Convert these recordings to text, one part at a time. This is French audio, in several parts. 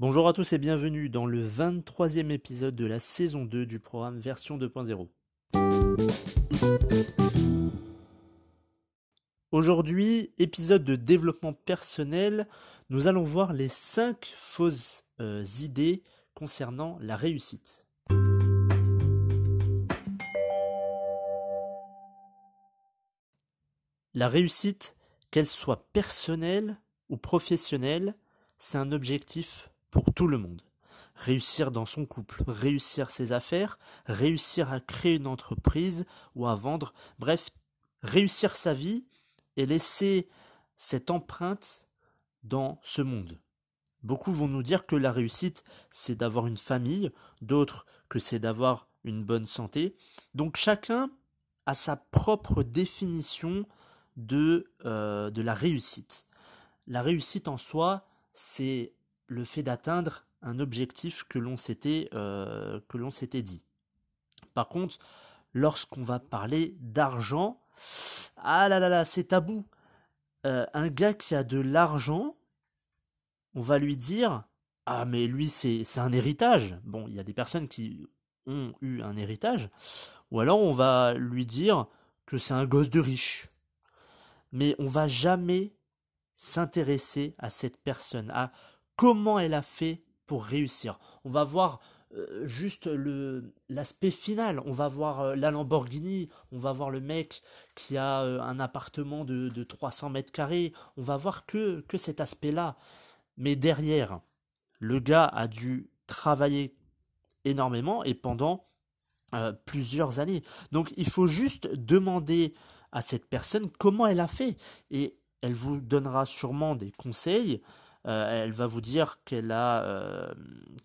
Bonjour à tous et bienvenue dans le 23e épisode de la saison 2 du programme version 2.0. Aujourd'hui, épisode de développement personnel, nous allons voir les 5 fausses euh, idées concernant la réussite. La réussite, qu'elle soit personnelle ou professionnelle, c'est un objectif pour tout le monde. Réussir dans son couple, réussir ses affaires, réussir à créer une entreprise ou à vendre, bref, réussir sa vie et laisser cette empreinte dans ce monde. Beaucoup vont nous dire que la réussite, c'est d'avoir une famille, d'autres que c'est d'avoir une bonne santé. Donc chacun a sa propre définition de, euh, de la réussite. La réussite en soi, c'est le fait d'atteindre un objectif que l'on s'était euh, que l'on s'était dit. Par contre, lorsqu'on va parler d'argent, ah là là là, c'est tabou. Euh, un gars qui a de l'argent, on va lui dire ah mais lui c'est c'est un héritage. Bon, il y a des personnes qui ont eu un héritage, ou alors on va lui dire que c'est un gosse de riche. Mais on va jamais s'intéresser à cette personne, à comment elle a fait pour réussir. On va voir euh, juste l'aspect final. On va voir euh, la Lamborghini, on va voir le mec qui a euh, un appartement de, de 300 mètres carrés. On va voir que, que cet aspect-là. Mais derrière, le gars a dû travailler énormément et pendant plusieurs années. Donc il faut juste demander à cette personne comment elle a fait. Et elle vous donnera sûrement des conseils euh, elle va vous dire qu'elle a, euh,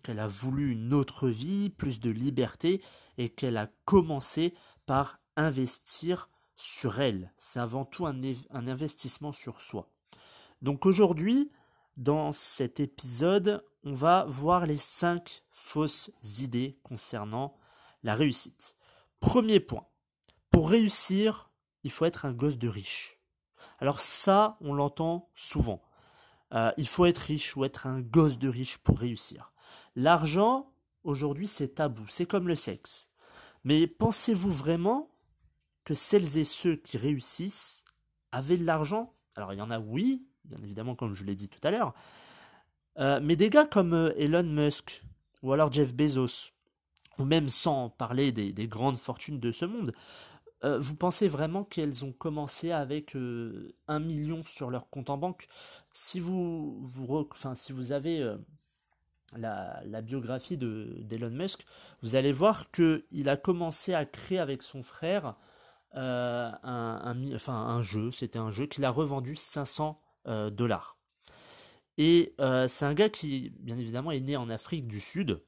qu'elle a voulu une autre vie, plus de liberté, et qu'elle a commencé par investir sur elle. C'est avant tout un, un investissement sur soi. Donc aujourd'hui, dans cet épisode, on va voir les cinq fausses idées concernant la réussite. Premier point. Pour réussir, il faut être un gosse de riche. Alors ça, on l'entend souvent. Euh, il faut être riche ou être un gosse de riche pour réussir. L'argent, aujourd'hui, c'est tabou, c'est comme le sexe. Mais pensez-vous vraiment que celles et ceux qui réussissent avaient de l'argent? Alors il y en a, oui, bien évidemment, comme je l'ai dit tout à l'heure. Euh, mais des gars comme euh, Elon Musk, ou alors Jeff Bezos, ou même sans parler des grandes fortunes de ce monde, euh, vous pensez vraiment qu'elles ont commencé avec euh, un million sur leur compte en banque? Si vous, avez euh, la, biographie d'Elon Musk, vous allez voir qu'il a commencé à créer avec son frère un, un jeu. C'était un jeu qu'il a revendu 500 dollars. Et c'est un gars qui, bien évidemment, est né en Afrique du Sud.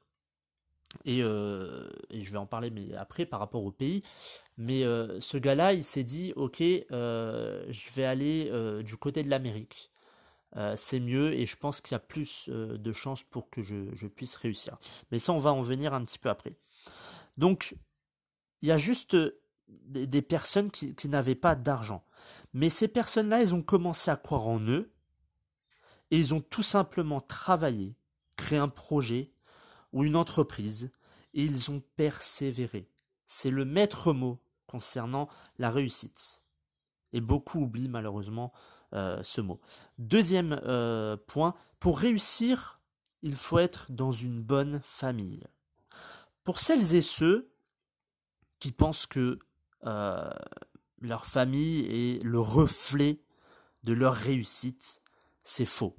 Euh, et, je vais en parler mais après par rapport au pays. Mais euh, ce gars-là, il s'est dit, ok, euh, je vais aller du côté de l'Amérique. c'est mieux et je pense qu'il y a plus de chances pour que je, puisse réussir. Mais ça, on va en venir un petit peu après. Donc, il y a juste des, personnes qui, qui n'avaient pas d'argent. Mais ces personnes-là, elles ont commencé à croire en eux et ils ont tout simplement travaillé, créé un projet, ou une entreprise, et ils ont persévéré. C'est le maître mot concernant la réussite. Et beaucoup oublient malheureusement euh, ce mot. Deuxième euh, point, pour réussir, il faut être dans une bonne famille. Pour celles et ceux qui pensent que euh, leur famille est le reflet de leur réussite, c'est faux.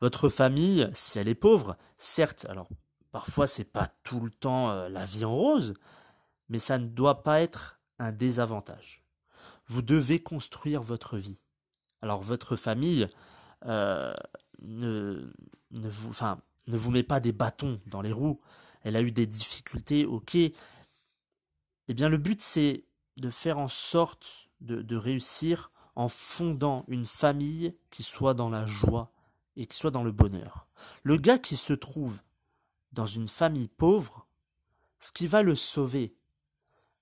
Votre famille, si elle est pauvre, certes, alors parfois c'est pas tout le temps euh, la vie en rose, mais ça ne doit pas être un désavantage. Vous devez construire votre vie. Alors votre famille euh, ne, vous, met pas des bâtons dans les roues. Elle a eu des difficultés, ok. Eh bien le but c'est de faire en sorte de réussir en fondant une famille qui soit dans la joie, et qu'il soit dans le bonheur. Le gars qui se trouve dans une famille pauvre, ce qui va le sauver,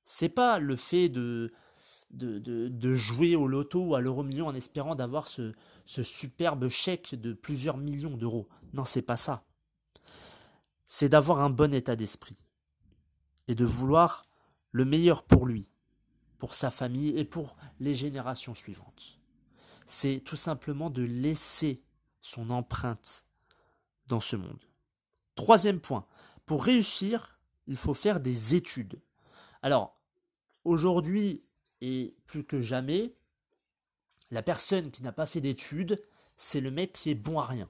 c'est pas le fait de de, jouer au loto ou à l'euro million en espérant d'avoir ce, ce superbe chèque de plusieurs millions d'euros. Non, c'est pas ça. C'est d'avoir un bon état d'esprit et de vouloir le meilleur pour lui, pour sa famille et pour les générations suivantes. C'est tout simplement de laisser son empreinte dans ce monde. Troisième point, pour réussir, il faut faire des études. Alors, aujourd'hui et plus que jamais, la personne qui n'a pas fait d'études, c'est le mec qui est bon à rien.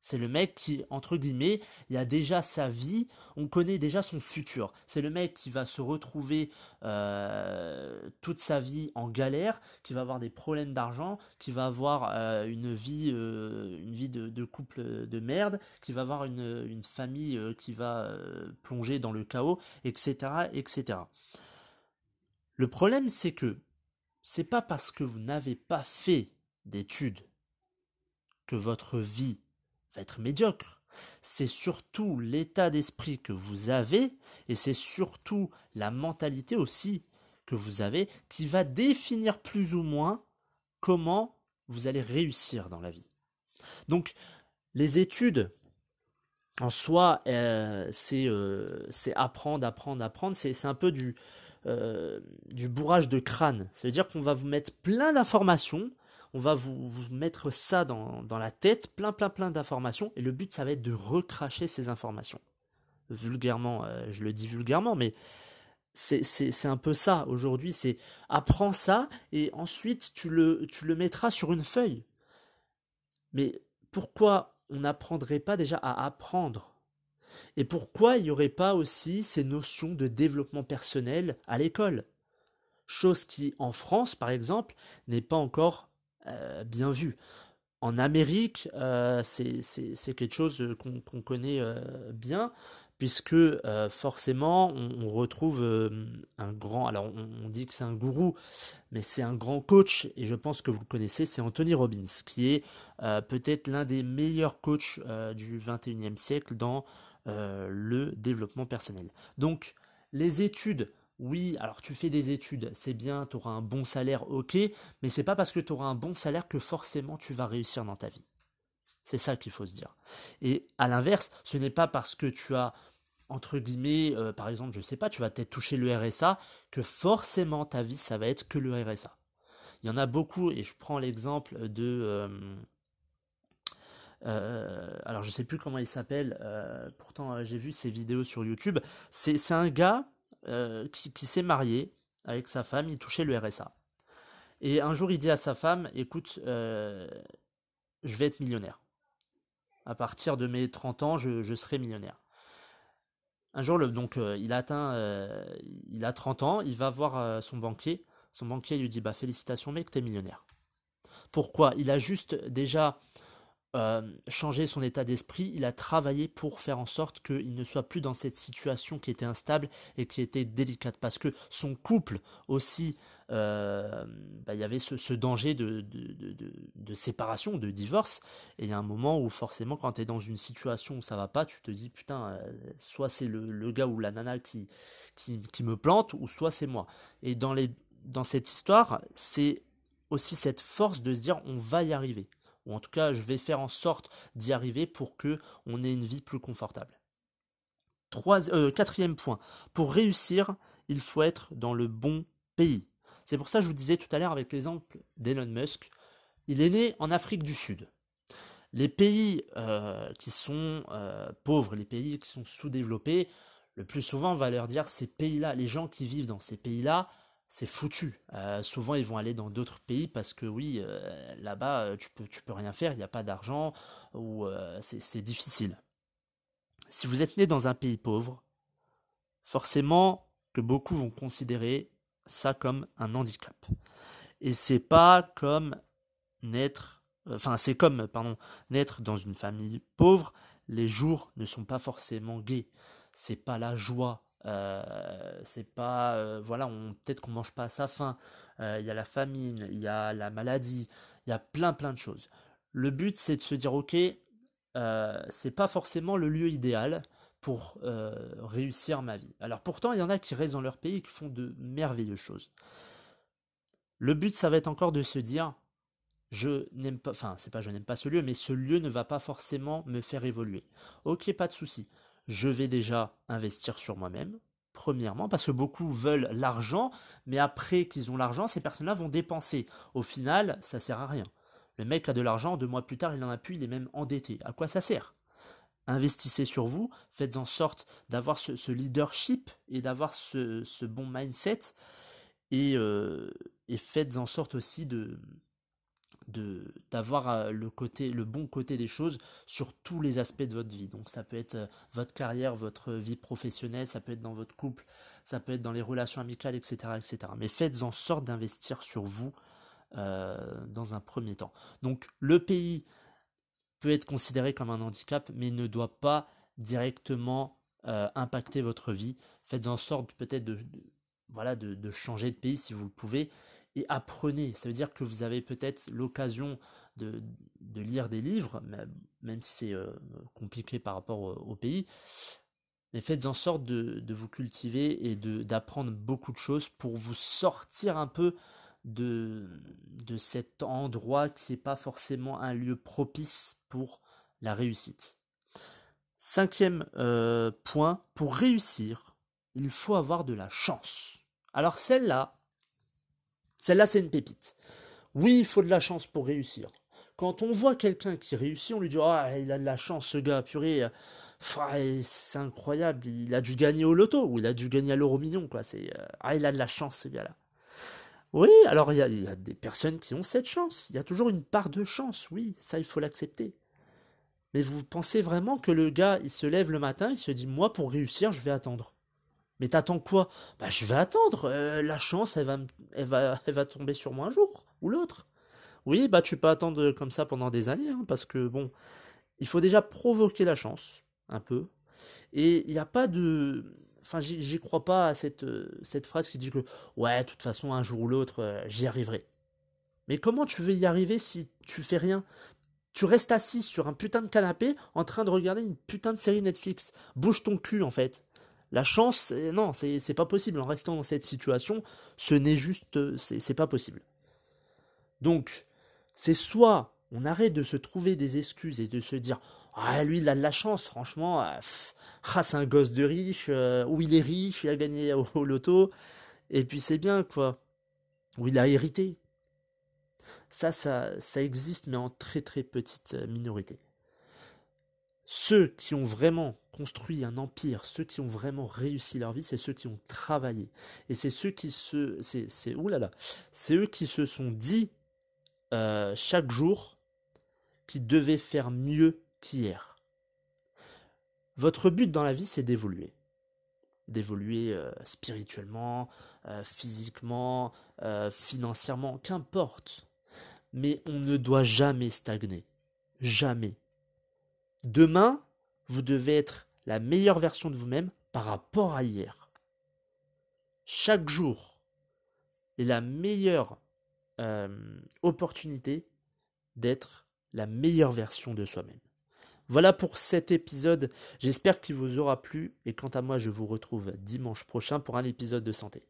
C'est le mec qui, entre guillemets, il a déjà sa vie, on connaît déjà son futur. C'est le mec qui va se retrouver euh, toute sa vie en galère, qui va avoir des problèmes d'argent, qui va avoir euh, une vie, euh, une vie de, couple de merde, qui va avoir une, une famille qui va plonger dans le chaos, etc., etc. Le problème, c'est que c'est pas parce que vous n'avez pas fait d'études que votre vie va être médiocre. C'est surtout l'état d'esprit que vous avez et c'est surtout la mentalité aussi que vous avez qui va définir plus ou moins comment vous allez réussir dans la vie. Donc les études en soi, euh, euh, c'est apprendre, apprendre, apprendre. C'est un peu du, euh, du bourrage de crâne. Ça veut dire qu'on va vous mettre plein d'informations on va vous, mettre ça dans, la tête, plein plein plein d'informations, et le but ça va être de recracher ces informations. Vulgairement, euh, je le dis vulgairement, mais c'est un peu ça aujourd'hui, c'est apprends ça, et ensuite tu le, tu le mettras sur une feuille. Mais pourquoi on n'apprendrait pas déjà à apprendre? Et pourquoi il n'y aurait pas aussi ces notions de développement personnel à l'école? Chose qui, en France, par exemple, n'est pas encore euh, bien vu. En Amérique, euh, c'est quelque chose qu'on connaît euh, bien, puisque forcément, on, retrouve un grand, alors on, dit que c'est un gourou, mais c'est un grand coach, et je pense que vous le connaissez, c'est Anthony Robbins, qui est peut-être l'un des meilleurs coachs du 21e siècle dans le développement personnel. Donc, les études oui, alors tu fais des études, c'est bien, tu auras un bon salaire, ok, mais c'est pas parce que tu auras un bon salaire que forcément tu vas réussir dans ta vie. C'est ça qu'il faut se dire. Et à l'inverse, ce n'est pas parce que tu as, entre guillemets, euh, par exemple, je sais pas, tu vas peut-être toucher le RSA, que forcément ta vie, ça va être que le RSA. Il y en a beaucoup, et je prends l'exemple de... Euh, euh, alors je sais plus comment il s'appelle, pourtant j'ai vu ses vidéos sur YouTube. C'est un gars euh, qui, s'est marié avec sa femme, il touchait le RSA. Et un jour, il dit à sa femme, écoute, euh, je vais être millionnaire. À partir de mes 30 ans, je, serai millionnaire. Un jour, donc, euh, il atteint, il a 30 ans, il va voir son banquier. Son banquier lui dit, bah félicitations mec, t'es millionnaire. Pourquoi? Il a juste déjà euh, changer son état d'esprit, il a travaillé pour faire en sorte qu'il ne soit plus dans cette situation qui était instable et qui était délicate. Parce que son couple aussi, euh, bah, il y avait ce, danger de, de, séparation, de divorce. Et il y a un moment où forcément quand tu es dans une situation où ça va pas, tu te dis putain, euh, soit c'est le, gars ou la nana qui, qui, qui me plante, ou soit c'est moi. Et dans, les, dans cette histoire, c'est aussi cette force de se dire on va y arriver ou en tout cas je vais faire en sorte d'y arriver pour que on ait une vie plus confortable. Euh, quatrième point, pour réussir, il faut être dans le bon pays. C'est pour ça que je vous disais tout à l'heure avec l'exemple d'Elon Musk, il est né en Afrique du Sud. Les pays euh, qui sont euh, pauvres, les pays qui sont sous-développés, le plus souvent on va leur dire ces pays-là, les gens qui vivent dans ces pays-là, c'est foutu. Euh, souvent, ils vont aller dans d'autres pays parce que oui, euh, là-bas, euh, tu peux, tu peux rien faire, il n'y a pas d'argent ou c'est difficile. Si vous êtes né dans un pays pauvre, forcément que beaucoup vont considérer ça comme un handicap. Et c'est pas comme naître, enfin c'est comme pardon naître dans une famille pauvre. Les jours ne sont pas forcément gais. C'est pas la joie euh, c'est pas euh, voilà on peut-être qu'on mange pas à sa faim euh, il y a la famine il y a la maladie il y a plein plein de choses le but c'est de se dire ok c'est pas forcément le lieu idéal pour réussir ma vie alors pourtant il y en a qui restent dans leur pays et qui font de merveilleuses choses Le but, ça va être encore de se dire, je n'aime pas, enfin, c'est pas je n'aime pas ce lieu, mais ce lieu ne va pas forcément me faire évoluer. Ok, pas de souci. Je vais déjà investir sur moi-même, premièrement, parce que beaucoup veulent l'argent, mais après qu'ils ont l'argent, ces personnes-là vont dépenser. Au final, ça sert à rien. Le mec a de l'argent, deux mois plus tard, il en a plus, il est même endetté. À quoi ça sert? Investissez sur vous, faites en sorte d'avoir ce, leadership et d'avoir ce, bon mindset, et, euh, et faites en sorte aussi de, d'avoir euh, le bon côté des choses sur tous les aspects de votre vie. Donc ça peut être euh, votre carrière, votre vie professionnelle, ça peut être dans votre couple, ça peut être dans les relations amicales, etc., etc. Mais faites en sorte d'investir sur vous euh, dans un premier temps. Donc le pays peut être considéré comme un handicap, mais ne doit pas directement impacter votre vie. Faites en sorte peut-être de, voilà de, changer de pays si vous le pouvez apprenez. Ça veut dire que vous avez peut-être l'occasion de, lire des livres, même si c'est euh, compliqué par rapport au, pays. Mais faites en sorte de, vous cultiver et d'apprendre beaucoup de choses pour vous sortir un peu de, de cet endroit qui n'est pas forcément un lieu propice pour la réussite. Cinquième euh, point, pour réussir, il faut avoir de la chance. Alors celle-là, celle-là, c'est une pépite. Oui, il faut de la chance pour réussir. Quand on voit quelqu'un qui réussit, on lui dit Ah, il a de la chance, ce gars, purée. C'est incroyable, il a dû gagner au loto, ou il a dû gagner à l'euro million, quoi. Euh, ah, il a de la chance, ce gars-là. Oui, alors il y, a, des personnes qui ont cette chance. Il y a toujours une part de chance, oui, ça il faut l'accepter. Mais vous pensez vraiment que le gars, il se lève le matin, il se dit Moi, pour réussir, je vais attendre. Mais t'attends quoi? Bah je vais attendre. Euh, la chance, elle va, tomber sur moi un jour ou l'autre. Oui, bah tu peux attendre comme ça pendant des années, hein, parce que bon, il faut déjà provoquer la chance, un peu. Et il n'y a pas de... Enfin, j'y crois pas à cette, cette phrase qui dit que, ouais, de toute façon, un jour ou l'autre, euh, j'y arriverai. Mais comment tu veux y arriver si tu fais rien? Tu restes assis sur un putain de canapé en train de regarder une putain de série Netflix. Bouge ton cul, en fait. La chance, non, c'est pas possible. En restant dans cette situation, ce n'est juste, c'est pas possible. Donc, c'est soit on arrête de se trouver des excuses et de se dire ah lui il a de la chance franchement ah, ah c'est un gosse de riche euh, ou il est riche il a gagné au, loto et puis c'est bien quoi ou il a hérité ça ça ça existe mais en très très petite euh, minorité ceux qui ont vraiment construit un empire, ceux qui ont vraiment réussi leur vie, c'est ceux qui ont travaillé. Et c'est ceux qui se, c'est, c'est, oulala, c'est eux qui se sont dit euh, chaque jour qu'ils devaient faire mieux qu'hier. Votre but dans la vie, c'est d'évoluer. D'évoluer euh, spirituellement, euh, physiquement, financièrement, qu'importe. Mais on ne doit jamais stagner. Jamais. Demain, vous devez être la meilleure version de vous-même par rapport à hier. Chaque jour est la meilleure euh, opportunité d'être la meilleure version de soi-même. Voilà pour cet épisode, j'espère qu'il vous aura plu et quant à moi je vous retrouve dimanche prochain pour un épisode de santé.